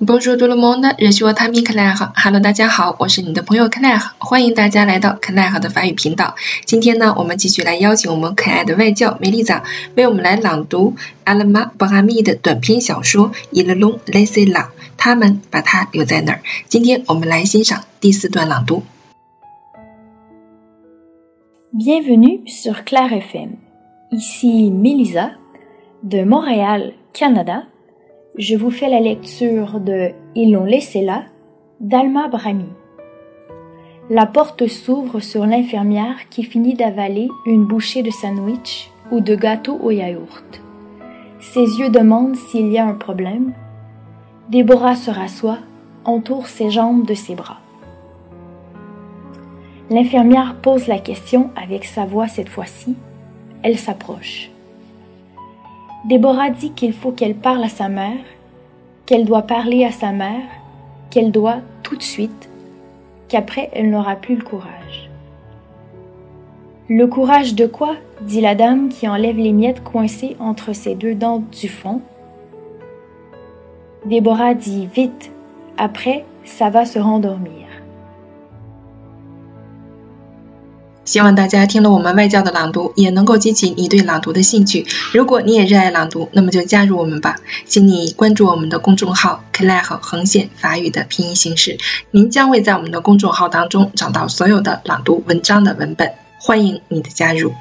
Bonjour tout le monde, je suis votre ami Claire. Hello，大家好，我是你的朋友 Claire，欢迎大家来到 Claire 的法语频道。今天呢，我们继续来邀请我们可爱的外教梅丽莎为我们来朗读 Alma Brahmi 的短篇小说《Il l'ont laissé là》，他们把它留在那儿。今天我们来欣赏第四段朗读。Bienvenue sur Claire FM. Ici Melisa de Montréal, Canada. Je vous fais la lecture de Ils l'ont laissé là d'Alma Brahmi. La porte s'ouvre sur l'infirmière qui finit d'avaler une bouchée de sandwich ou de gâteau au yaourt. Ses yeux demandent s'il y a un problème. Déborah se rassoit, entoure ses jambes de ses bras. L'infirmière pose la question avec sa voix cette fois-ci. Elle s'approche. Déborah dit qu'il faut qu'elle parle à sa mère, qu'elle doit parler à sa mère, qu'elle doit tout de suite, qu'après elle n'aura plus le courage. Le courage de quoi? dit la dame qui enlève les miettes coincées entre ses deux dents du fond. Déborah dit vite, après ça va se rendormir. 希望大家听了我们外教的朗读，也能够激起你对朗读的兴趣。如果你也热爱朗读，那么就加入我们吧。请你关注我们的公众号 “Claire” 横线法语的拼音形式，您将会在我们的公众号当中找到所有的朗读文章的文本。欢迎你的加入。